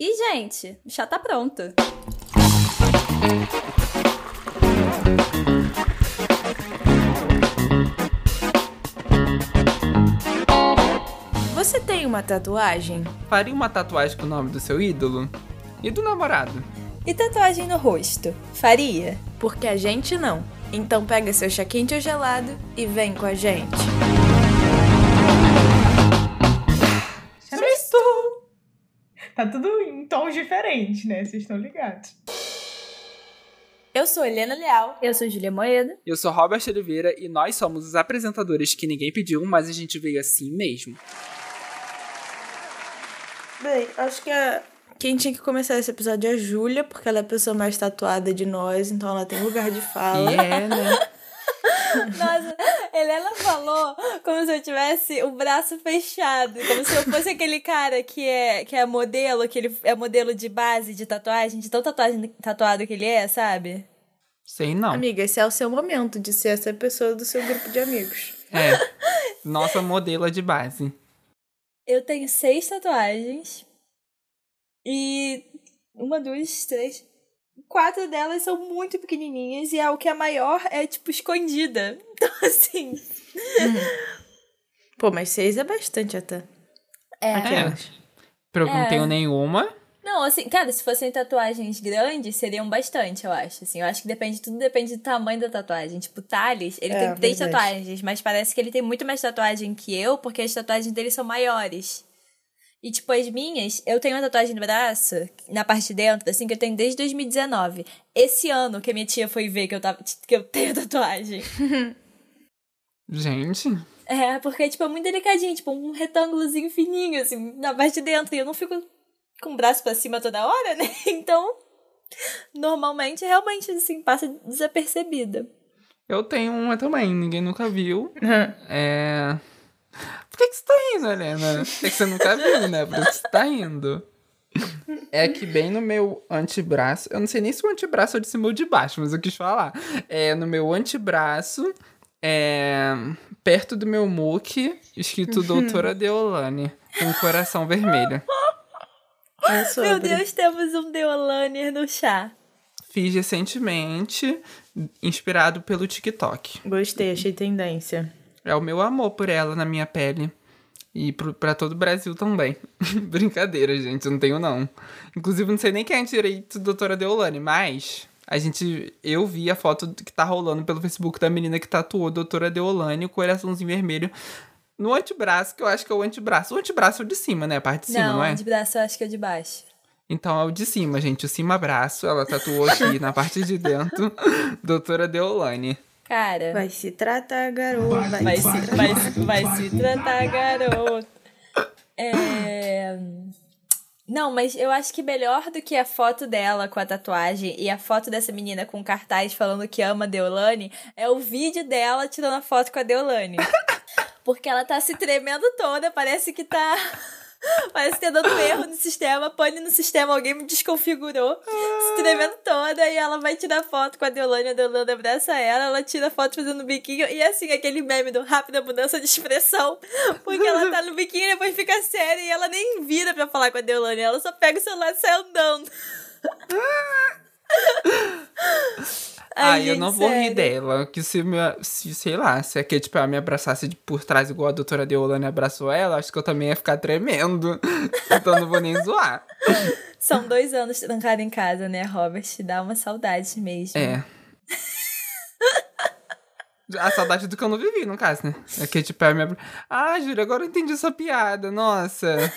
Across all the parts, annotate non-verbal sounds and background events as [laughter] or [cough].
E, gente, o chá tá pronto. Você tem uma tatuagem? Faria uma tatuagem com o nome do seu ídolo? E do namorado? E tatuagem no rosto? Faria? Porque a gente não. Então pega seu chá quente ou gelado e vem com a gente. Tá tudo em tons diferentes, né? Vocês estão ligados. Eu sou Helena Leal. Eu sou Julia Moeda. Eu sou Robert Oliveira e nós somos os apresentadores que ninguém pediu, mas a gente veio assim mesmo. Bem, acho que a... quem tinha que começar esse episódio é a Júlia, porque ela é a pessoa mais tatuada de nós, então ela tem lugar de fala. É, né? [laughs] Nossa, Helena falou como se eu tivesse o braço fechado. Como se eu fosse aquele cara que é, que é modelo, que ele é modelo de base de tatuagem, de tão tatuagem, tatuado que ele é, sabe? Sei não. Amiga, esse é o seu momento de ser essa pessoa do seu grupo de amigos. É. Nossa modelo de base. Eu tenho seis tatuagens. E uma, duas, três. Quatro delas são muito pequenininhas e a o que é maior é, tipo, escondida. [laughs] Então, assim. Pô, mas seis é bastante até. É. Aquelas. Eu não É. tenho nenhuma. Não, assim, cara, se fossem tatuagens grandes, seriam bastante, eu acho. Assim, eu acho que depende, tudo depende do tamanho da tatuagem. Tipo, Thales, ele É, tem três verdade. tatuagens, mas parece que ele tem muito mais tatuagem que eu, porque as tatuagens dele são maiores. E, tipo, as minhas, eu tenho uma tatuagem no braço, na parte de dentro, assim, que eu tenho desde 2019. Esse ano que a minha tia foi ver que eu, tava, que eu tenho [laughs] tatuagem. Gente. É, porque, tipo, é muito delicadinho, tipo, um retângulozinho fininho, assim, na parte de dentro. E eu não fico com o braço pra cima toda hora, né? [laughs] Então, normalmente, realmente, assim, passa desapercebida. Eu tenho uma também, ninguém nunca viu. É. Por que, que você tá rindo, Helena? É que você nunca viu, né? Por que você tá rindo? É que bem no meu antebraço. Eu não sei nem se o antebraço é de cima ou de baixo, mas eu quis falar. É no meu antebraço, é, perto do meu muque, escrito Doutora Deolane, com um coração vermelho. É sobre. Meu Deus, temos um Deolaner no chá. Fiz recentemente, inspirado pelo TikTok. Gostei, achei tendência. É o meu amor por ela na minha pele. E pro, pra todo o Brasil também. [laughs] Brincadeira, gente, eu não tenho não. Inclusive, não sei nem quem é direito doutora Deolane, mas a gente. Eu vi a foto que tá rolando pelo Facebook da menina que tatuou doutora Deolane, o coraçãozinho vermelho. No antebraço, que eu acho que é o antebraço. O antebraço é o de cima, né? A parte de cima, não, não, é? de braço eu acho que é o de baixo. Então é o de cima, gente. O cima braço, ela tatuou aqui na parte de dentro. [laughs] doutora Deolane. Cara, Vai se tratar, garoto. Vai, vai se se, tratar. vai, se, vai se tratar, garoto. É... Não, mas eu acho que melhor do que a foto dela com a tatuagem e a foto dessa menina com cartaz falando que ama a Deolane é o vídeo dela tirando a foto com a Deolane. [laughs] Porque ela tá se tremendo toda, parece que tá. [laughs] Parece que tá dando erro no sistema, pane no sistema, alguém me desconfigurou, se tremendo toda, e ela vai tirar foto com a Deolane, a Deolane abraça ela, ela tira foto fazendo biquinho, e assim, aquele meme do rápida mudança de expressão, [laughs] porque ela tá no biquinho e depois fica séria, e ela nem vira pra falar com a Deolane, ela só pega o celular e sai andando. [laughs] Ai, eu não vou rir sério. dela. Que se, minha, se sei lá, se aqui, tipo, ela me abraçasse de por trás igual a doutora Deolane abraçou ela, acho que eu também ia ficar tremendo. [laughs] então não vou nem zoar. São dois anos trancada em casa, né, Robert? Dá uma saudade mesmo. É. A saudade do que eu não vivi, no caso, né? É tipo, ela me abra... Ah, Júlia, agora eu entendi essa piada, nossa.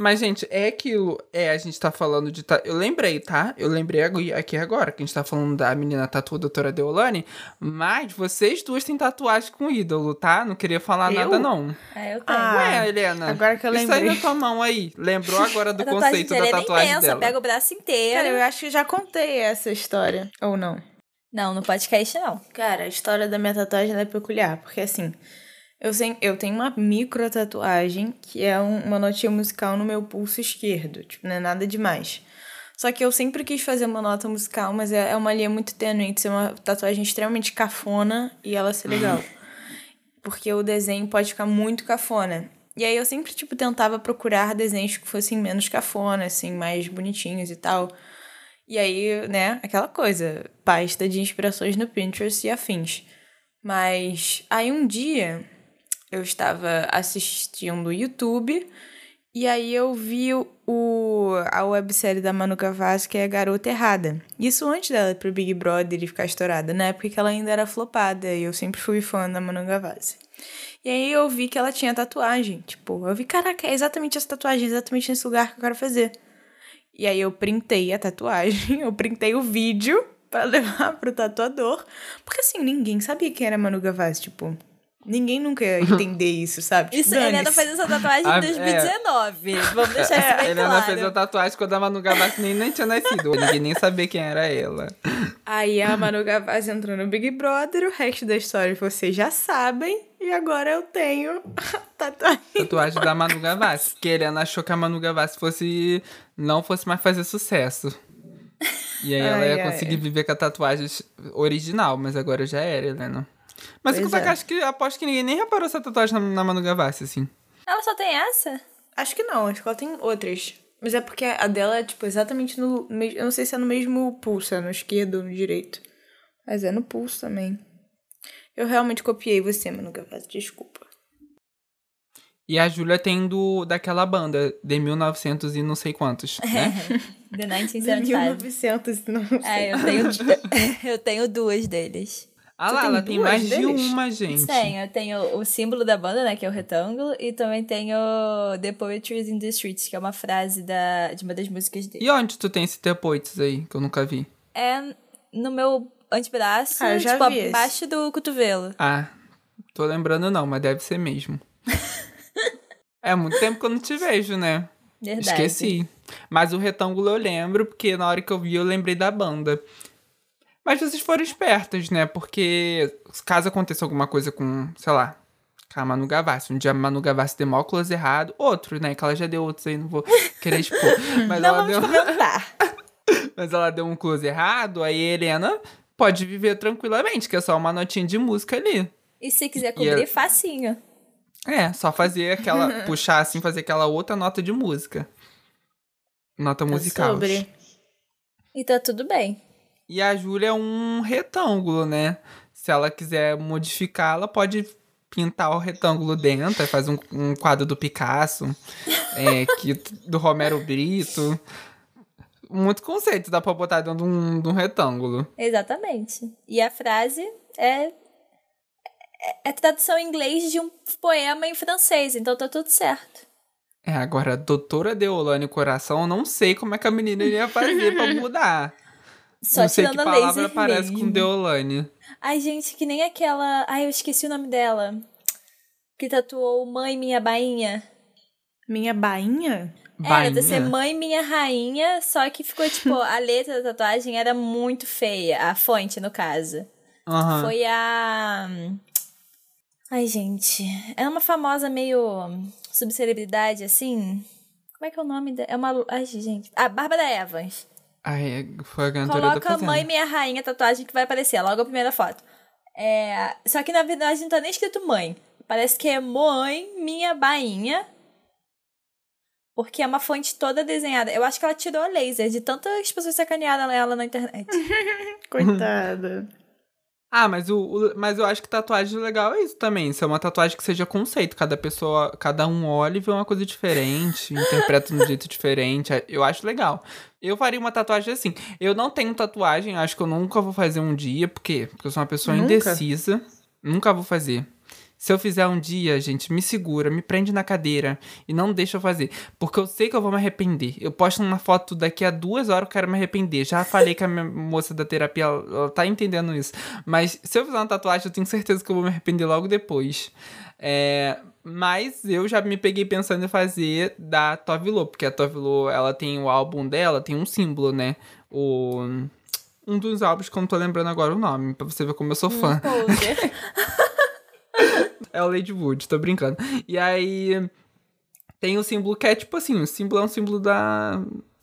Mas, gente, é aquilo. É, a gente tá falando de. ta- Eu lembrei, tá? Eu lembrei aqui agora que a gente tá falando da menina tatua doutora Deolane. Mas vocês duas têm tatuagem com ídolo, tá? Não queria falar Eu? nada, não. É, eu tenho. Ah, Ué, Helena. agora que eu Isso aí lembrei. na tua mão aí. Lembrou agora do [laughs] conceito da é tatuagem imensa, dela. pega o braço inteiro. Cara, eu acho que já contei essa história. Ou não? Não, no podcast não. Cara, a história da minha tatuagem é peculiar, porque assim, eu, sem, eu tenho uma micro tatuagem que é um- uma notinha musical no meu pulso esquerdo, tipo, não é nada demais. Só que eu sempre quis fazer uma nota musical, mas é, é uma linha muito tênue entre ser uma tatuagem extremamente cafona e ela ser legal. Porque o desenho pode ficar muito cafona. E aí eu sempre, tipo, tentava procurar desenhos que fossem menos cafona, assim, mais bonitinhos e tal. E aí, né, aquela coisa, pasta de inspirações no Pinterest e afins. Mas aí um dia eu estava assistindo YouTube e aí eu vi o, a websérie da Manu Gavassi, que é Garota Errada. Isso antes dela ir pro Big Brother e ficar estourada, né? Porque ela ainda era flopada e eu sempre fui fã da Manu Gavassi. E aí eu vi que ela tinha tatuagem. Tipo, eu vi, caraca, é exatamente essa tatuagem, exatamente nesse lugar que eu quero fazer. E aí eu printei a tatuagem, [laughs] eu printei o vídeo para [laughs] levar pro tatuador. Porque assim, ninguém sabia quem era Manu Gavassi, tipo. Ninguém nunca ia [laughs] entender isso, sabe? Tipo, Isso, a Helena fez essa tatuagem Ah, em 2019. Vamos deixar isso A bem Helena claro. fez a tatuagem quando a Manu Gavassi nem, nem tinha nascido. Ninguém nem sabia quem era ela. Aí a Manu Gavassi entrou no Big Brother, o resto da história vocês já sabem. E agora eu tenho a tatuagem. Tatuagem da Manu Gavassi. Porque a Helena achou que a Manu Gavassi fosse, não fosse mais fazer sucesso. E aí ela Ai, ia ai. conseguir viver com a tatuagem original, mas agora já era, Helena. Mas Pois eu é. que acho que aposto que ninguém nem reparou essa tatuagem na, na Manu Gavassi, assim. Ela só tem essa? Acho que não, acho que ela tem outras. Mas é porque a dela é, tipo, exatamente no. Eu não sei se é no mesmo pulso, é no esquerdo ou no direito. Mas é no pulso também. Eu realmente copiei você, Manu Gavassi, desculpa. E a Júlia tem do, daquela banda, de 1900 e não sei quantos, [laughs] né? The De 1975. 1900, não sei. É, eu tenho, [laughs] eu tenho duas deles. Ah lá, tem ela tem mais de deles? uma, gente. Tenho, eu tenho o símbolo da banda, né, que é o retângulo, e também tenho The Poetry in the Streets, que é uma frase da, de uma das músicas dele. E onde tu tem esse Tepoites aí, que eu nunca vi? É no meu antebraço, Ah, tipo, esse. abaixo do cotovelo. Ah, tô lembrando não, mas deve ser mesmo. [laughs] é muito tempo que eu não te vejo, né? Verdade. Esqueci. Mas o retângulo eu lembro, porque na hora que eu vi eu lembrei da banda. Mas vocês foram espertas, né? Porque caso aconteça alguma coisa com, sei lá, com a Manu Gavassi. Um dia a Manu Gavassi deu maior close errado. Outro, né? Que ela já deu outros aí, não vou querer expor. [laughs] Mas Não ela deu... comentar. [laughs] Mas ela deu um close errado, aí a Helena pode viver tranquilamente, que é só uma notinha de música ali. E se quiser cobrir, a- facinho. É, só fazer aquela. [laughs] puxar assim, fazer aquela outra nota de música. Nota musical. Sobre. E tá tudo bem. E a Júlia é um retângulo, né? Se ela quiser modificar, ela pode pintar o retângulo dentro, faz um, um quadro do Picasso, é, que, do Romero Brito. Muito conceito dá pra botar dentro de um, de um retângulo. Exatamente. E a frase é, é, é tradução em inglês de um poema em francês, então tá tudo certo. É, agora, doutora Deolane Coração, eu não sei como é que a menina iria fazer pra mudar. [laughs] Só não sei que tirando a palavra laser aparece mesmo. com Deolane. Ai, gente, que nem aquela. Ai, eu esqueci o nome dela. Que tatuou Mãe Minha Bainha. Minha bainha? Era pra ser Bainha. Mãe Minha Rainha, só que ficou tipo. [laughs] a letra da tatuagem era muito feia. A fonte, no caso. Aham. Foi a. Ai, gente. É uma famosa meio subcelebridade, assim. Como é que é o nome dela? É uma. Ai, gente. A Bárbara Evans. Ai, foi a da Coloca. Mãe Minha Rainha tatuagem que vai aparecer, logo a primeira foto. É, só que na verdade não tá nem escrito mãe. Parece que é Mãe Minha Bainha. Porque é uma fonte toda desenhada. Eu acho que ela tirou a laser de tantas pessoas sacanearam ela na internet. [laughs] [laughs] Coitada. Ah, mas, o, o- mas eu acho que tatuagem legal é isso também. Ser uma tatuagem que seja conceito. Cada pessoa, cada um olha e vê uma coisa diferente, [laughs] interpreta de um jeito diferente. Eu acho legal. Eu faria uma tatuagem assim. Eu não tenho tatuagem, acho que eu nunca vou fazer um dia. Por quê? Porque eu sou uma pessoa Nunca? indecisa. Nunca vou fazer. Se eu fizer um dia, gente, me segura, me prende na cadeira e não deixa eu fazer. Porque eu sei que eu vou me arrepender. Eu posto uma foto daqui a duas horas eu quero me arrepender. Já falei com a minha moça da terapia, ela, tá entendendo isso. Mas se eu fizer uma tatuagem, eu tenho certeza que eu vou me arrepender logo depois. É, mas eu já me peguei pensando em fazer da Tove Lo, porque a Tove Lo, ela tem o álbum dela, tem um símbolo, né? O um dos álbuns que eu não tô lembrando agora o nome, pra você ver como eu sou fã. [laughs] É o Lady Wood, tô brincando. E aí tem o símbolo que é tipo assim, o símbolo é um símbolo da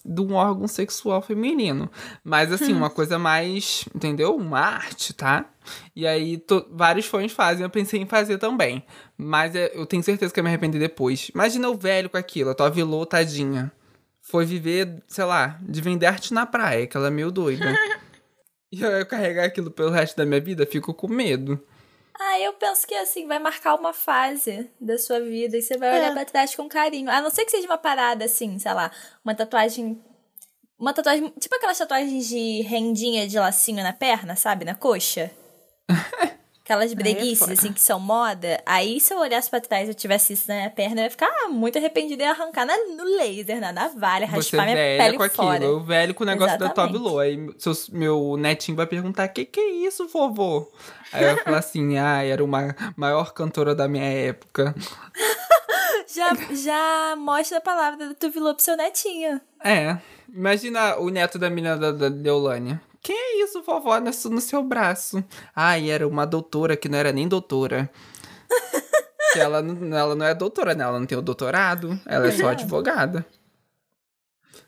de um órgão sexual feminino. Mas assim, uma coisa mais, entendeu? Uma arte, tá? E aí, to- vários fãs fazem, eu pensei em fazer também. Mas é- eu tenho certeza que eu me arrepender depois. Imagina o velho com aquilo, a tua vilô, tadinha. Foi viver, sei lá, de vender arte na praia, que ela é meio doida. [laughs] e eu, eu carregar aquilo pelo resto da minha vida, fico com medo. Ah, eu penso que assim, vai marcar uma fase da sua vida e você vai olhar É. pra trás com carinho. A não ser que seja uma parada assim, sei lá, uma tatuagem. Uma tatuagem. Tipo aquelas tatuagens de rendinha de lacinho na perna, sabe? Na coxa. [laughs] Aquelas breguices, foda. assim, que são moda. Aí, se eu olhasse pra trás e eu tivesse isso na minha perna, eu ia ficar ah, muito arrependida e arrancar na, no laser, na navalha, Você raspar minha velha pele com aquilo, fora. eu velho com o negócio da Exatamente. vilô. Aí seus- meu netinho vai perguntar, que que é isso, vovô? Aí eu falo assim, [laughs] ah, era uma maior cantora da minha época. [laughs] Já, já mostra a palavra da tu vilô pro seu netinho. É, imagina o neto da menina da, da Deolânia. Que é isso, vovó, no, no seu braço? Ai, era uma doutora que não era nem doutora. [laughs] que ela, não- ela não é doutora, né? Ela não tem o doutorado, ela é só advogada.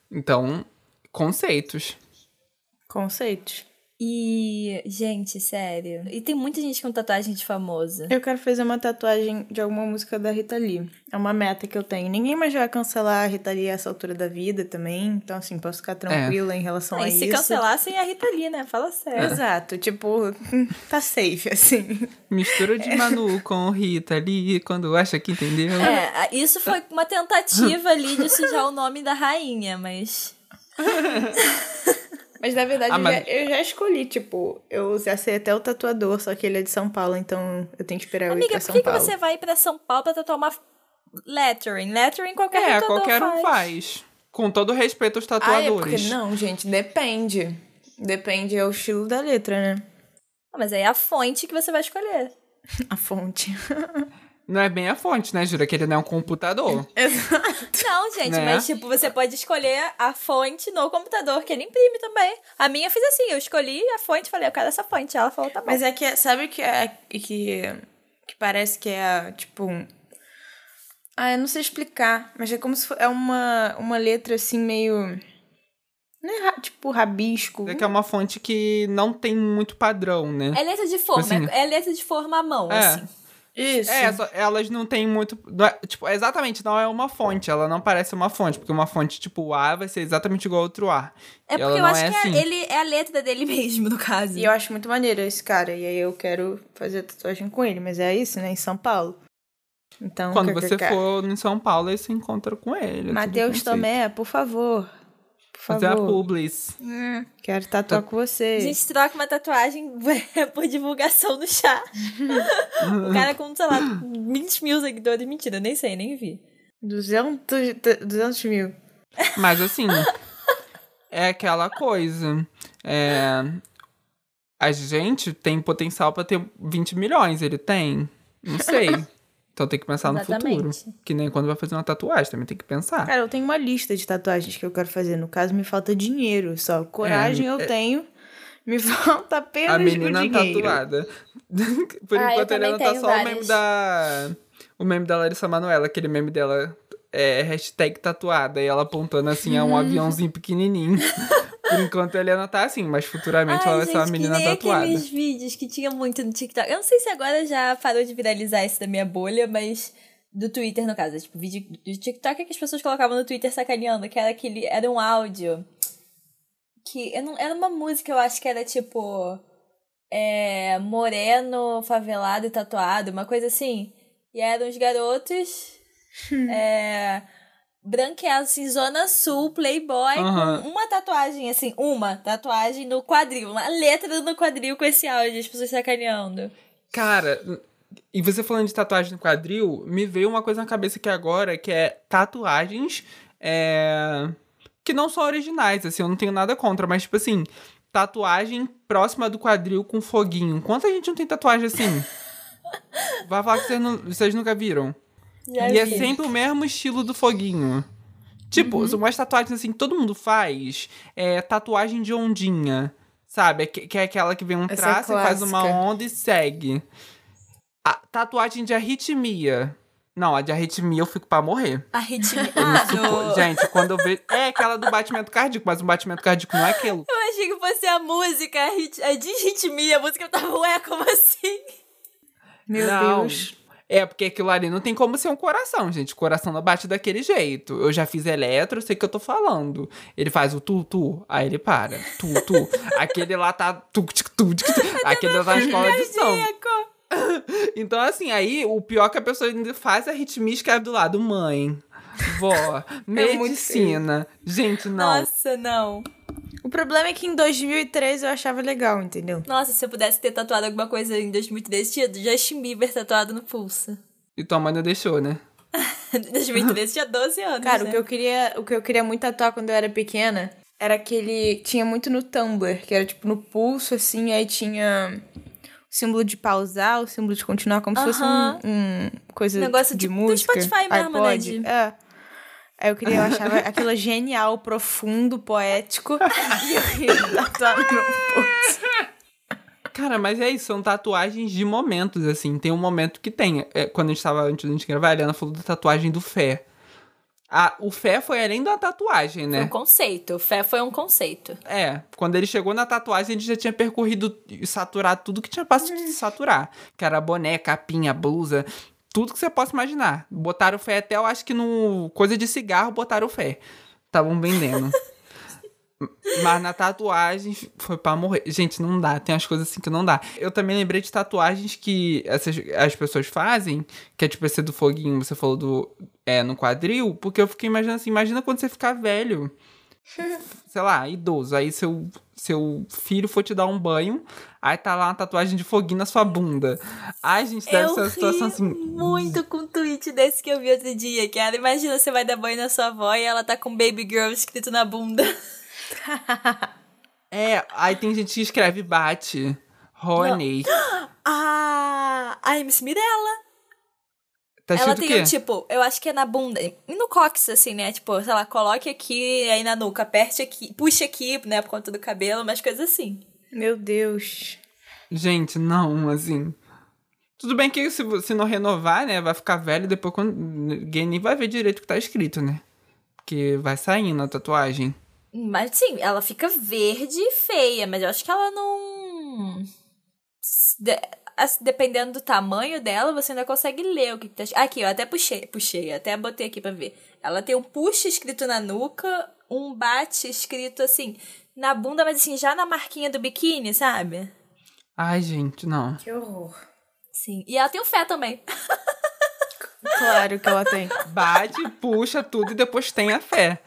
Então, conceitos. Conceitos. E, gente, sério. E tem muita gente com tatuagem de famoso. Eu quero fazer uma tatuagem de alguma música da Rita Lee. É uma meta que eu tenho. Ninguém mais vai cancelar a Rita Lee a essa altura da vida também. Então, assim, posso ficar tranquila em relação Ah, a e se isso. cancelassem a Rita Lee, né? Fala sério. Exato. Tipo, [laughs] tá safe, assim. Mistura de Manu com Rita ali, quando acha que entendeu. É, isso foi uma tentativa ali de sujar o nome da rainha, mas. [laughs] Mas na verdade Ah, eu, mas- já, eu já escolhi, tipo, eu já sei até o tatuador, só que ele é de São Paulo, então eu tenho que esperar eu ir Amiga, pra por São que, que Paulo. você vai pra São Paulo pra tatuar uma lettering? Lettering qualquer É, qualquer faz. um faz. Com todo respeito aos Ah, é tatuadores. porque não, gente, depende. Depende é o estilo da letra, né? Ah, mas aí é a fonte que você vai escolher. [laughs] A fonte. [laughs] Não é bem a fonte, né, Jura? Que ele não é um computador. [laughs] Exato. Não, gente, Né? mas tipo, você pode escolher a fonte no computador, que ele imprime também. A minha eu fiz assim, eu escolhi a fonte, falei, eu quero essa fonte. Ela falou, tá bom. Mas é que, sabe que é que, que parece que é, tipo... um- Ah, eu não sei explicar, mas é como se fosse é uma, uma letra assim meio... Não é ra- tipo rabisco. É que é uma fonte que não tem muito padrão, né? É letra de forma, Assim. é letra de forma à mão, É. assim. Isso. É, só- elas não têm muito. não é- tipo, exatamente, não é uma fonte. Ela não parece uma fonte, porque uma fonte tipo o A vai ser exatamente igual ao outro A. É porque eu acho é que assim. é, ele, é a letra dele [laughs] mesmo, no caso. E eu acho muito maneiro esse cara. E aí eu quero fazer tatuagem com ele. Mas é isso, né? Em São Paulo. Então, Quando você for em São Paulo, aí você encontra com ele. é Matheus. Tomé, por favor. Por Fazer a favor. publis. Quero tatuar com você. A gente troca uma tatuagem [laughs] por divulgação no chá. [laughs] o cara com, sei lá, 20 mil seguidores. Mentira, nem sei, nem vi. 200, 200 mil. Mas assim, é aquela coisa. É, a gente tem potencial pra ter 20 milhões, ele tem? Não sei. Então tem que pensar no futuro. Exatamente. Que nem quando vai fazer uma tatuagem, também tem que pensar. Cara, eu tenho uma lista de tatuagens que eu quero fazer. No caso, me falta dinheiro só. Coragem É, eu é- tenho. Me [laughs] falta apenas A menina o dinheiro. tatuada. [laughs] Por Ah, enquanto, também Helena tá só o meme várias. da. O meme da Larissa Manoela, aquele meme dela. É hashtag tatuada. E ela apontando assim a um aviãozinho pequenininho. [laughs] Por enquanto a Helena tá assim, mas futuramente ela vai ser uma gente, menina que nem tatuada. aqueles vídeos que tinha muito no TikTok. Eu não sei se agora já parou de viralizar esse da minha bolha, mas do Twitter, no caso. Tipo, vídeo do TikTok que as pessoas colocavam no Twitter sacaneando, que era aquele. Era um áudio. Que eu não, era uma música, eu acho que era tipo. É, moreno, favelado e tatuado, uma coisa assim. E eram os garotos. é, branqueados, assim, Zona Sul, Playboy, Aham. com uma tatuagem, assim, uma tatuagem no quadril, uma letra no quadril com esse áudio, as pessoas sacaneando. Cara, e você falando de tatuagem no quadril, me veio uma coisa na cabeça aqui agora, que é tatuagens é, que não são originais, assim, eu não tenho nada contra, mas tipo assim, tatuagem próxima do quadril com foguinho. Quanta gente não tem tatuagem assim? [laughs] Vai falar que vocês, não- vocês nunca viram. Já e é vi. sempre o mesmo estilo do foguinho. Tipo, umas tatuagens assim, que todo mundo faz. É tatuagem de ondinha. Sabe? Que, que é aquela que vem um Essa é traço e faz uma onda e segue. A tatuagem de arritmia. Não, a de arritmia eu fico pra morrer. Arritmia. Ah, do... Gente, quando eu vejo. É aquela do batimento cardíaco, mas o batimento cardíaco não é aquilo. Eu achei que fosse a música, a, hit... a disritmia, a música tava, ué, como assim? Meu Não. Deus. É, porque aquilo ali não tem como ser um coração, gente. O coração não bate daquele jeito. Eu já fiz eletro, sei o que eu tô falando. Ele faz o tu, tu, aí ele para. Tu, tu. [laughs] Aquele lá tá. Tu, tic, tu, tic, tu. Aquele lá tá na escola de som. [laughs] Então, assim, aí o pior é que a pessoa ainda faz a escreve do lado: mãe, vó, [laughs] muito medicina. Gente, não. Nossa, não. O problema é que em 2003 eu achava legal, entendeu? Nossa, se eu pudesse ter tatuado alguma coisa em 2013, tinha Justin Bieber tatuado no pulso. E tua mãe não deixou, né? [laughs] Em 2013 tinha 12 anos. Cara, né? o que eu queria, o que eu queria muito tatuar quando eu era pequena era aquele tinha muito no Tumblr, que era tipo no pulso assim, aí tinha o símbolo de pausar, o símbolo de continuar como se fosse um, um coisa Negócio de tipo do música. Spotify mesmo, né, iPod. de- É. Aí eu queria, eu achava aquilo genial, profundo, poético. [laughs] e eu queria tatuar no meu pulso. Cara, mas é isso, são tatuagens de momentos, assim. Tem um momento que tem. É, quando a gente tava antes da gente gravar, a Eliana falou da tatuagem do fé. A, o fé foi além da tatuagem, Foi um né? conceito. Fé foi um conceito. É, quando ele chegou na tatuagem, ele já tinha percorrido e saturado tudo que tinha pra saturar. Que era boné, capinha, blusa, tudo que você possa imaginar. Botaram fé até, eu acho que no coisa de cigarro, botaram fé. Estavam vendendo. [laughs] Mas na tatuagem foi pra morrer. Gente, não dá. Tem as coisas assim que não dá. Eu também lembrei de tatuagens que essas, as pessoas fazem, que é tipo esse do foguinho, você falou do. É, no quadril, porque eu fiquei imaginando assim, imagina quando você ficar velho. [laughs] Sei lá, idoso. Aí seu, seu filho for te dar um banho, aí tá lá uma tatuagem de foguinho na sua bunda. Ai, gente, deve eu ser uma situação assim. muito com um tweet desse que eu vi outro dia, que era, imagina, você vai dar banho na sua avó e ela tá com Baby Girl escrito na bunda. [laughs] É, aí tem gente que escreve bate. Honey. [gasps] Ah, a MC Mirella. Tá ela tem quê? um tipo, eu acho que é na bunda, e no cox, assim, né? Tipo, sei lá, coloque aqui, aí na nuca, aperte aqui, puxe aqui, né, por conta do cabelo, umas coisas assim. Meu Deus. Gente, não, assim. Tudo bem que se, se não renovar, né, vai ficar velho depois quando ninguém nem vai ver direito o que tá escrito, né? Porque vai saindo a tatuagem. Mas sim, ela fica verde e feia, mas eu acho que ela não. De- Dependendo do tamanho dela, você ainda consegue ler o que, que tá. es- Aqui, eu até puxei, puxei, até botei aqui pra ver. Ela tem um push escrito na nuca, um bate escrito assim, na bunda, mas assim, já na marquinha do biquíni, sabe? Ai, gente, não. Que horror. Sim. E ela tem o fé também. [laughs] Claro que ela tem. Bate, puxa tudo e depois tem a fé.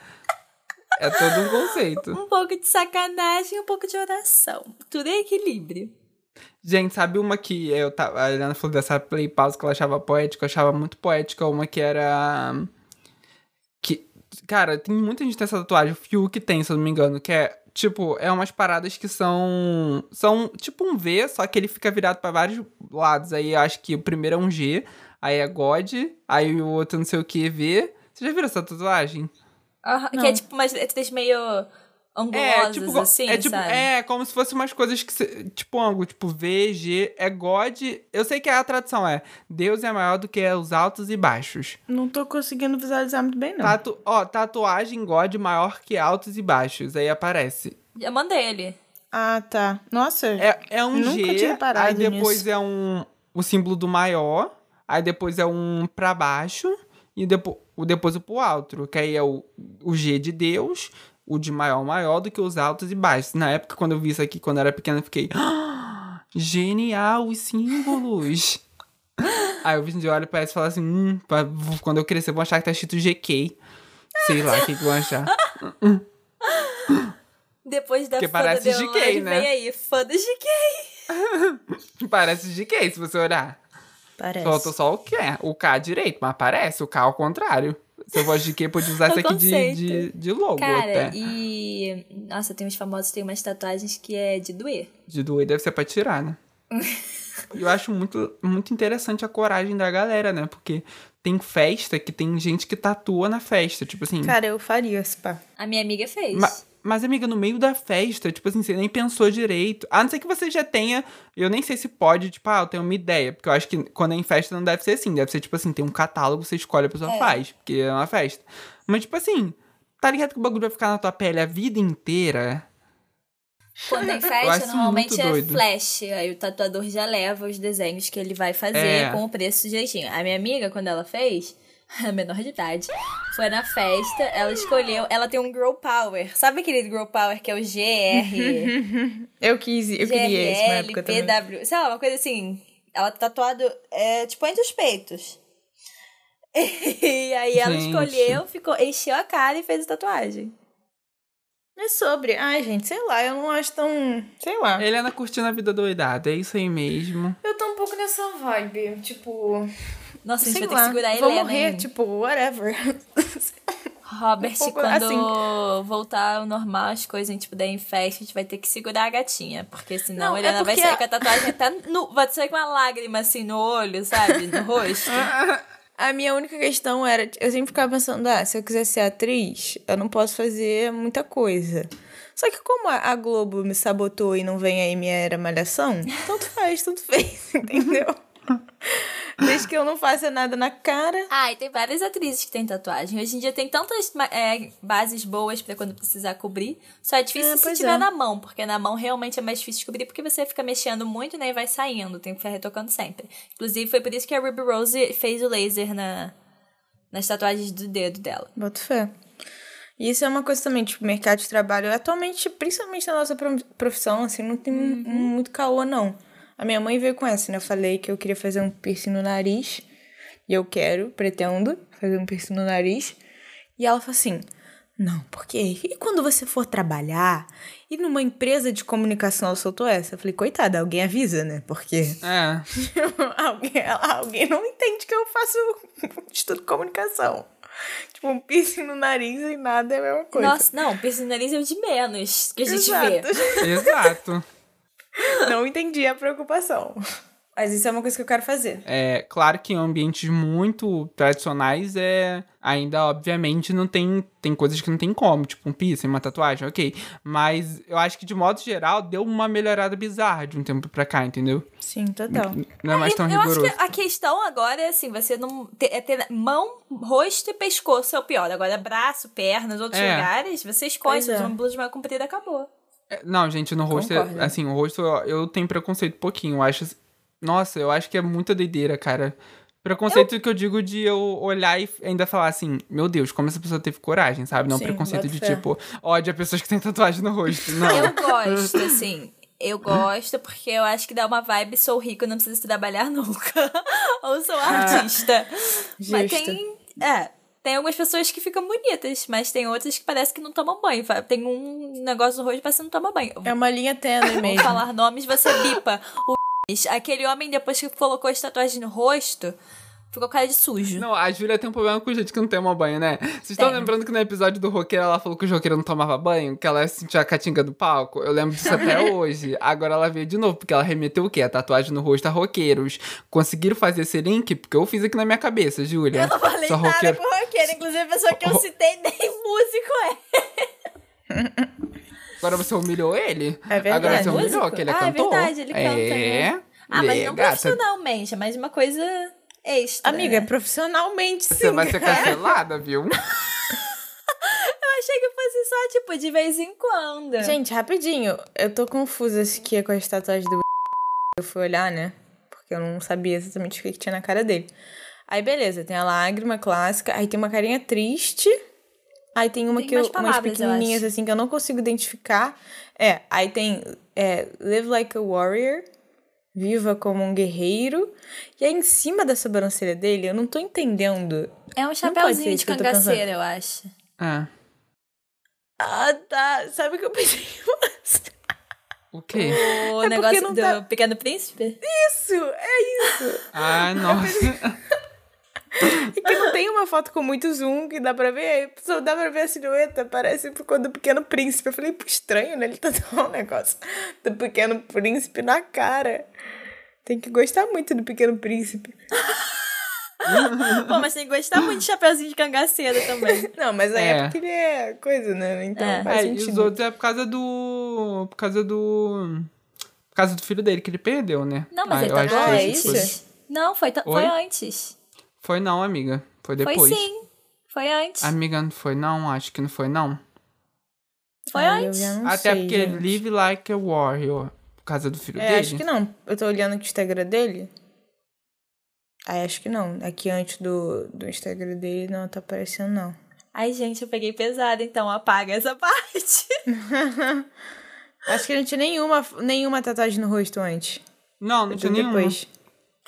É todo um conceito. Um pouco de sacanagem, um pouco de oração. Tudo em equilíbrio. Gente, sabe uma que eu tava. A Helena falou dessa play pause que ela achava poética, eu achava muito poética, uma que era. Que. Cara, tem muita gente que tem essa tatuagem, o Fiuk tem, se eu não me engano, que é. Tipo, é umas paradas que são. São tipo um V, só que ele fica virado pra vários lados. Aí acho que o primeiro é um G, aí é God, aí o outro não sei o que, V. Você já viu essa tatuagem? Aham, que é tipo umas letras meio angulosas, tipo, assim, é, tipo, sabe? é como se fosse umas coisas que. se- Tipo, ângulo, tipo, V, G, é God. Eu sei que a tradução é Deus é maior do que os altos e baixos. Não tô conseguindo visualizar muito bem, não. Tatu, ó, tatuagem God maior que altos e baixos. Aí aparece. Eu mandei ele. Ah, tá. Nossa. É, é um Nunca G, tinha reparado aí depois nisso. é um. O símbolo do maior. Aí depois é um pra baixo. E depois o, depois o pro alto. Que aí é o, o G de Deus. O de maior maior do que os altos e baixos. Na época, quando eu vi isso aqui, quando eu era pequena, eu fiquei. "Ah, genial, os símbolos! [laughs] aí eu vi de olho e parece falar assim: hum, pra- quando eu crescer, vão achar que tá escrito GK. Sei lá o que, que vão achar. Depois da Porque fã parece da GK, né? vem aí, fã do GK. [laughs] parece GK, se você olhar. Parece. Faltou só o K, o K direito, mas aparece o K ao contrário. Se eu gosto de Q, pode usar É o isso aqui de, de, de logo Cara, até. e... Nossa, tem uns famosos que tem umas tatuagens que é de doer. De doer deve ser pra tirar, né? [laughs] Eu acho muito, muito interessante a coragem da galera, né? Porque tem festa que tem gente que tatua na festa. Tipo assim. Cara, eu faria, se pá. A minha amiga fez. ma- Mas, amiga, no meio da festa, tipo assim, você nem pensou direito. A não ser que você já tenha. Eu nem sei se pode, tipo, ah, eu tenho uma ideia. Porque eu acho que quando é em festa não deve ser assim. Deve ser, tipo assim, tem um catálogo, você escolhe, a pessoa É. faz. Porque é uma festa. Mas, tipo assim, tá ligado que o bagulho vai ficar na tua pele a vida inteira? Quando Eu festa, normalmente é doido. flash. Aí o tatuador já leva os desenhos que ele vai fazer É. com o preço direitinho. A minha amiga, quando ela fez, [laughs] menor de idade, foi na festa, ela escolheu. Ela tem um Grow Power. Sabe aquele Grow Power que é o GR? [laughs] Eu quis, eu queria esse na GRL, época também. PW, sei lá, uma coisa assim. Ela tá tatuado, é, tipo, entre os peitos. [laughs] E aí ela Gente. escolheu, ficou, encheu a cara e fez a tatuagem. É sobre. Ai, gente, sei lá, eu não acho tão. Sei lá. Helena curtindo a vida doidada, é isso aí mesmo. Eu tô um pouco nessa vibe. Tipo. Nossa, a gente sei vai ter lá. que segurar a Vou Helena, morrer, hein? tipo, whatever. Robert, [laughs] um quando assim. voltar ao normal as coisas, a gente puder ir em festa, a gente vai ter que segurar a gatinha. Porque senão Não, a é vai sair a- com a tatuagem até no, Vai sair com uma lágrima assim no olho, sabe? No rosto. [laughs] A minha única questão era, eu sempre ficava pensando, ah, se eu quiser ser atriz, eu não posso fazer muita coisa. Só que como a a Globo me sabotou e não vem aí minha era malhação, tanto faz, tanto [laughs] fez, entendeu? Desde que eu não faça nada na cara. Ah, e tem várias atrizes que têm tatuagem. Hoje em dia tem tantas é, bases boas pra quando precisar cobrir. Só é difícil É, se tiver é. na mão, porque na mão realmente é mais difícil de cobrir, porque você fica mexendo muito né, e vai saindo. Tem que ficar retocando sempre. Inclusive, foi por isso que a Ruby Rose fez o laser na, nas tatuagens do dedo dela. Boto fé. E isso é uma coisa também, tipo, mercado de trabalho. Atualmente, principalmente na nossa pro- profissão, assim, não tem Uhum. muito caô, não. A minha mãe veio com essa, né? Eu falei que eu queria fazer um piercing no nariz. E eu quero, pretendo, fazer um piercing no nariz. E ela falou assim: Não, porque e quando você for trabalhar e numa empresa de comunicação eu soltou essa? Eu falei, coitada, alguém avisa, né? Porque É. [laughs] alguém, alguém não entende que eu faço [laughs] estudo comunicação. Tipo, um piercing no nariz e nada é a mesma coisa. Nossa, não, piercing no nariz é o de menos que a gente vê. Exato. [laughs] Não entendi a preocupação. Mas isso é uma coisa que eu quero fazer. É, claro que em ambientes muito tradicionais é ainda obviamente não tem tem coisas que não tem como, tipo um piercing, uma tatuagem, OK. Mas eu acho que de modo geral deu uma melhorada bizarra de um tempo pra cá, entendeu? Sim, total. Não é mais tão eu rigoroso. acho que a questão agora é assim, você não ter, é ter mão, rosto e pescoço é o pior. Agora braço, pernas, outros É. lugares, você escolhe, Pois se é. usa uma blusa mais comprida, acabou. É, Não, gente, no rosto, é- assim, o rosto eu, eu tenho preconceito um pouquinho. Eu acho. Nossa, eu acho que é muita doideira, cara. Preconceito que eu digo de eu olhar e ainda falar assim, meu Deus, como essa pessoa teve coragem, sabe? Não Sim, preconceito de fé. tipo, ódio a pessoas que têm tatuagem no rosto. [laughs] Não. Eu gosto, assim. Eu gosto porque eu acho que dá uma vibe sou rico, não preciso trabalhar [laughs] nunca. Ou sou artista. Mas Justo. tem. É. Tem algumas pessoas que ficam bonitas, mas tem outras que parece que não tomam banho. Tem um negócio no rosto que parece que não toma banho. É uma linha tênue Vou mesmo. falar nomes, você bipa. O [laughs] aquele homem, depois que colocou as tatuagens no rosto, ficou cara de sujo. Não, a Júlia tem um problema com gente que não toma banho, né? Vocês estão Tem. lembrando que no episódio do roqueiro ela falou que o roqueiro não tomava banho? Que ela sentia a catinga do palco? Eu lembro disso até [laughs] hoje. Agora ela veio de novo, porque ela remeteu o quê? A tatuagem no rosto a roqueiros. Conseguiram fazer esse link? Porque eu fiz aqui na minha cabeça, Júlia. Eu não falei Só nada roqueiro. com roqueiro. Inclusive, a pessoa que eu citei nem músico é. [laughs] Agora você humilhou ele? É verdade. Agora você É humilhou, músico? que ele é Ah, é cantor. verdade, ele canta, É. né? Ah, mas é não gata. profissionalmente, é mais uma coisa extra. Amiga, né? profissionalmente sim. Você vai ser cancelada, viu? [laughs] Eu achei que fosse só, tipo, de vez em quando. Gente, rapidinho. Eu tô confusa aqui com as tatuagens do [laughs] Eu fui olhar, né? Porque eu não sabia exatamente o que, que tinha na cara dele. Aí, beleza, tem a lágrima clássica, aí tem uma carinha triste. Aí tem uma Tem que eu, umas palavras, eu pequenininhas assim que eu não consigo identificar. É, aí tem é, Live Like a Warrior, Viva como um guerreiro. E aí em cima da sobrancelha dele, eu não tô entendendo. É um chapéuzinho de que eu eu acho. É. Ah, tá. Sabe o que eu pensei? O quê? O É negócio do tá- Pequeno Príncipe? isso, é isso. Ah, nossa. [laughs] [laughs] E que não tem uma foto com muito zoom que dá pra ver. Só dá pra ver a silhueta. Parece quando do Pequeno Príncipe. Eu falei, pô, estranho, né? Ele tá [laughs] dando um negócio do Pequeno Príncipe na cara. Tem que gostar muito do Pequeno Príncipe. Pô, mas tem que gostar muito de Chapeuzinho de Cangaceiro também. [laughs] Não, mas aí é, É. porque ele é coisa, né? Então É. faz É, e os outros é por causa do. Por causa do. Por causa do filho dele que ele perdeu, né? Não, mas Ah, ele eu acho tatuou que é antes. isso? Não, foi, foi antes. Foi não, amiga. Foi depois. Foi sim. Foi antes. Amiga, não foi não? Acho que não foi não. Foi antes. Até sei, porque gente. Live Like a Warrior. Por causa do filho É, dele. acho que não. Eu tô olhando aqui o Instagram dele. Ah, acho que não. Aqui antes do, do Instagram dele não tá aparecendo, não. Ai, gente, eu peguei pesado, então apaga essa [laughs] parte. Acho que não tinha nenhuma, nenhuma tatuagem no rosto antes. Não, não tinha vi nenhuma.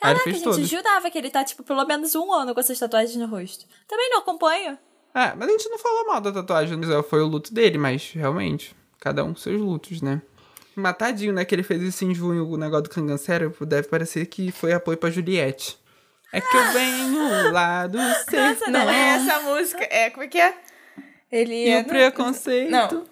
Depois. Aí ele Caraca, fez gente, todas. jurava que ele tá, tipo, pelo menos um ano com essas tatuagens no rosto. Também não acompanho. É, mas a gente não falou mal da tatuagem. né? Foi o luto dele, mas realmente, cada um com seus lutos, né? Matadinho, né? Que ele fez isso em junho, o negócio do cangaceiro. Deve parecer que foi apoio pra Juliette. É que eu venho [laughs] lá do ser. Não é essa música. É, como é que é? Ele E é. o preconceito Não.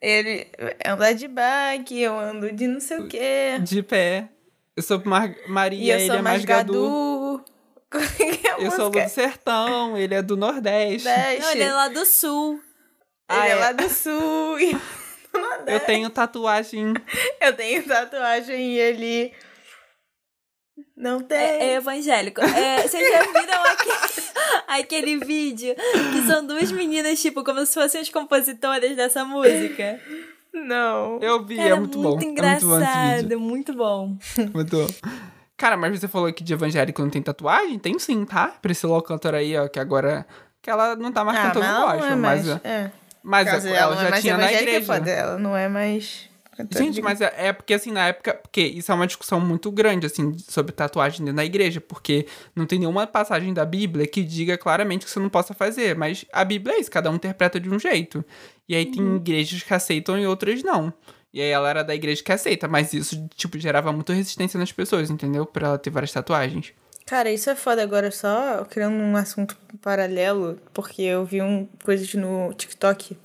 Ele anda de bike, eu ando de não sei o quê. de pé. Eu sou Mar E Maria, eu ele sou é mais Gadu. [laughs] é que é Eu sou música? do sertão, ele é do Nordeste. Não, ele é lá do sul. Ele Ah, é é. lá do sul. e [laughs] do Nordeste. Eu tenho tatuagem. Eu tenho tatuagem e ele. Não tem. É, é evangélico. É, vocês já viram aquele, [laughs] aquele vídeo que são duas meninas, tipo, como se fossem as compositoras dessa música? Não. Eu vi, Cara, é muito, bom. engraçado, É muito bom muito [laughs] bom. Muito bom. Cara, mas você falou que de evangélico não tem tatuagem? Tem sim, tá? Priscila Alcântara aí, ó, que agora... Que ela não tá mais Ah, cantando ela gospel, é mais. mas... É. Mas Caso ela, é já tinha na é igreja. foda, Ela não é mais. cantora Gente, de- mas é, é porque assim, na época, porque isso é uma discussão muito grande, assim, sobre tatuagem dentro da igreja, porque não tem nenhuma passagem da Bíblia que diga claramente que você não possa fazer, mas a Bíblia é isso, cada um interpreta de um jeito. E aí Uhum. tem igrejas que aceitam e outras não. E aí ela era da igreja que aceita, mas isso, tipo, gerava muita resistência nas pessoas, entendeu? Pra ela ter várias tatuagens. Cara, isso é foda agora, só criando um assunto paralelo, porque eu vi um coisas no TikTok.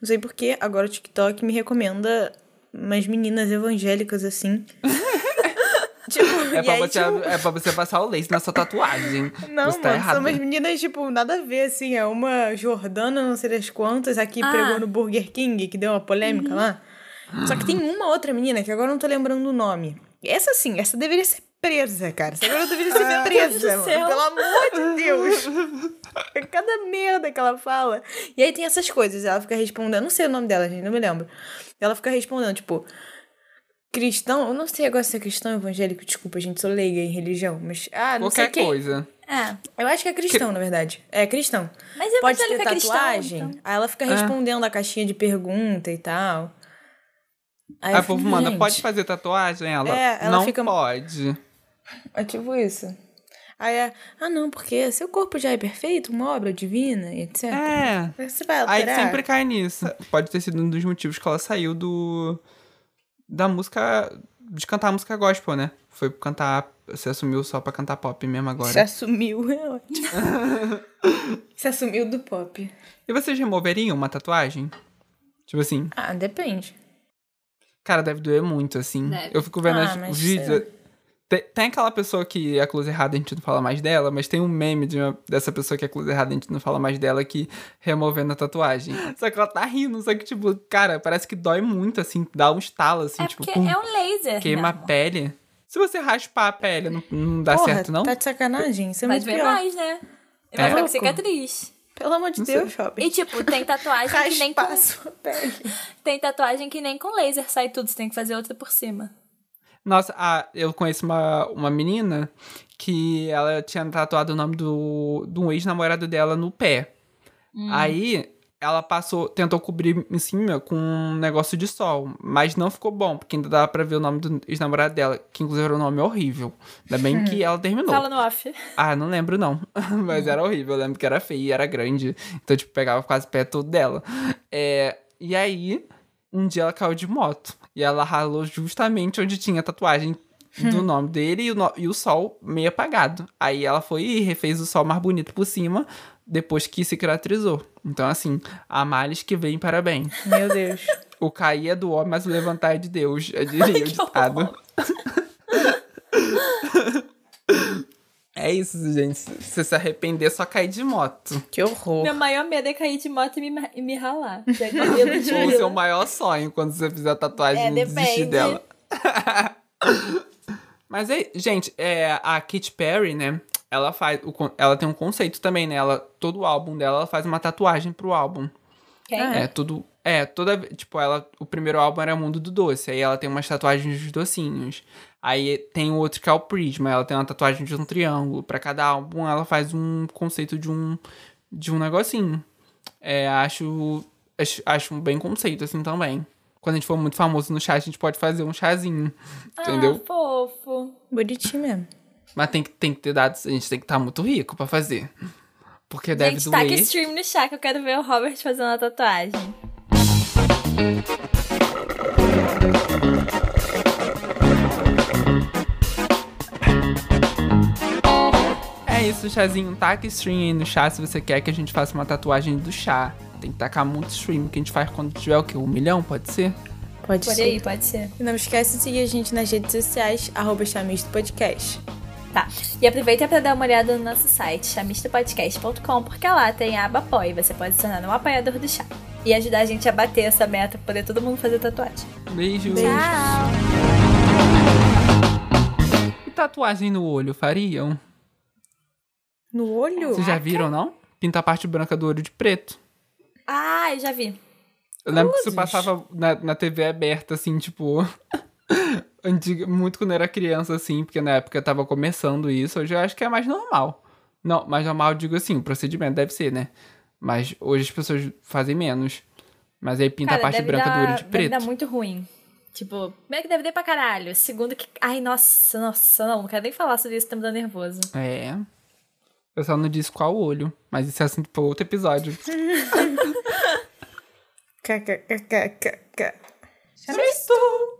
Não sei porquê, agora o TikTok me recomenda umas meninas evangélicas assim. [laughs] É e pra, aí, você, tipo, é pra você passar o lace na sua tatuagem. [laughs] Não, você tá mano, errado. são umas meninas, tipo, nada a ver, assim. É uma Jordana, não sei das quantas, aqui Ah. pregou no Burger King, que deu uma polêmica lá. Só que tem uma outra menina, que agora eu não tô lembrando o nome. Essa sim, essa deveria ser presa, cara. Essa agora deveria ser presa, do mano. céu. Pelo amor de Deus. É cada merda que ela fala. E aí tem essas coisas, ela fica respondendo, não sei o nome dela, gente, não me lembro. Ela fica respondendo, tipo, cristão, eu não sei agora se é cristão ou evangélico, desculpa, gente, sou leiga em religião, mas, ah, não sei Qualquer quem. coisa. É. Eu acho que é cristão, na verdade. É cristão. Mas Pode ter evangélico é cristão, tatuagem. então. Aí ela fica respondendo a caixinha de pergunta e tal. Aí Aí o povo manda, pode fazer tatuagem? Ela, É, ela não fica- pode. É tipo isso. Aí é, ah não, porque seu corpo já é perfeito, uma obra divina, e etc. É. Você vai Aí alterar? sempre cai nisso. Pode ter sido um dos motivos que ela saiu do. Da música. De cantar a música gospel, né? Foi cantar. Se assumiu só pra cantar pop mesmo agora. Se assumiu, [laughs] é ótimo. Se assumiu do pop. E vocês removeriam uma tatuagem? Tipo assim, Ah, depende. cara, deve doer muito, assim. Deve. Eu fico vendo Ah, os vídeos. sei Tem, tem aquela pessoa que é cruz errada, a gente não fala mais dela, mas tem um meme de uma- dessa pessoa que é cruz errada, a gente não fala mais dela, que removendo a tatuagem. [laughs] Só que ela tá rindo, só que, tipo, cara, parece que dói muito, assim, dá um estalo, assim, É tipo, porque pum, é um laser. queima a pele. Se você raspar a pele, não, não dá Porra, certo, não? tá de sacanagem? Isso é Vai muito ver pior. mais, né? É. vai ficar com cicatriz. Pelo amor de Deus, Robin. E tipo, tem tatuagem que nem com, [laughs] tem tatuagem que nem com laser sai tudo, você tem que fazer outra por cima. Nossa, ah, eu conheço uma, uma menina que ela tinha tatuado o nome do, de um ex-namorado dela no pé. Aí ela passou, tentou cobrir em cima com um negócio de sol, mas não ficou bom, porque ainda dava pra ver o nome do ex-namorado dela, que inclusive era um nome horrível. Ainda bem que [laughs] ela terminou. Fala no off. Ah, não lembro não. [laughs] Mas era horrível. Eu lembro que era feio era grande. Então, tipo, pegava quase o pé todo dela. É, e aí, um dia ela caiu de moto. E ela ralou justamente onde tinha a tatuagem do nome dele e o, no- e o sol meio apagado. Aí ela foi e refez o sol mais bonito por cima, depois que cicatrizou. Então, assim, a males que vem, parabéns. Meu Deus. O cair é do homem, mas o levantar é de Deus, eu diria o ditado. [laughs] É É isso, gente. Se você se arrepender, só cair de moto. Que horror. Meu maior medo é cair de moto e me, e me ralar. [laughs] Ou o seu maior sonho quando você fizer a tatuagem É, e desistir depende. dela. [laughs] Mas aí, gente, é, a Katy Perry, né? Ela faz. o ela tem um conceito também, né? Ela, todo o álbum dela, ela faz uma tatuagem pro álbum. Quem? É, tudo. É, toda. Tipo, ela. O primeiro álbum era Mundo do Doce. Aí ela tem umas tatuagens dos docinhos. Aí tem o outro que é o Prisma. Ela tem uma tatuagem de um triângulo. Pra cada álbum, ela faz um conceito de um. De um negocinho. É, acho. Acho, acho um bem conceito, assim, também. Quando a gente for muito famoso no chá, a gente pode fazer um chazinho. Entendeu? Ah, fofo. Bonitinho mesmo. Mas tem que, tem que ter dados. A gente tem que estar muito rico pra fazer. Porque deve Gente, taca doer. stream no chá que eu quero ver o Robert fazendo a tatuagem. Isso, chazinho. Taca stream aí no chá se você quer que a gente faça uma tatuagem do chá. Tem que tacar muito stream, que a gente faz quando tiver o quê? Um milhão, pode ser? Pode Por ser. aí, pode ser. E não esquece de seguir a gente nas redes sociais, arroba Podcast. Tá. E aproveita pra dar uma olhada no nosso site, chamistapodcast.com, porque lá tem a aba apoio. Você pode se tornar um apoiador do chá. E ajudar a gente a bater essa meta, poder todo mundo fazer tatuagem. Beijo. Tchau! E tatuagem no olho, fariam? No olho? Vocês já viram, não? Pinta a parte branca do olho de preto. Ah, eu já vi. Eu lembro que isso passava na, na TV aberta, assim, tipo. [laughs] antiga, muito quando eu era criança, assim, porque na época tava começando isso. Hoje eu acho que é mais normal. Não, mais normal, eu digo assim, o procedimento deve ser, né? Mas hoje as pessoas fazem menos. Mas aí pinta Cara, a parte deve branca dar, do olho de Deve preto. dar muito ruim. Tipo, primeiro que deve dar pra caralho. Segundo que. Ai, nossa, nossa, não, não quero nem falar sobre isso, tá me dando nervoso. É. Eu só não disse qual olho. Mas isso é assunto pra outro episódio. [laughs] KKKKK. Chamisto!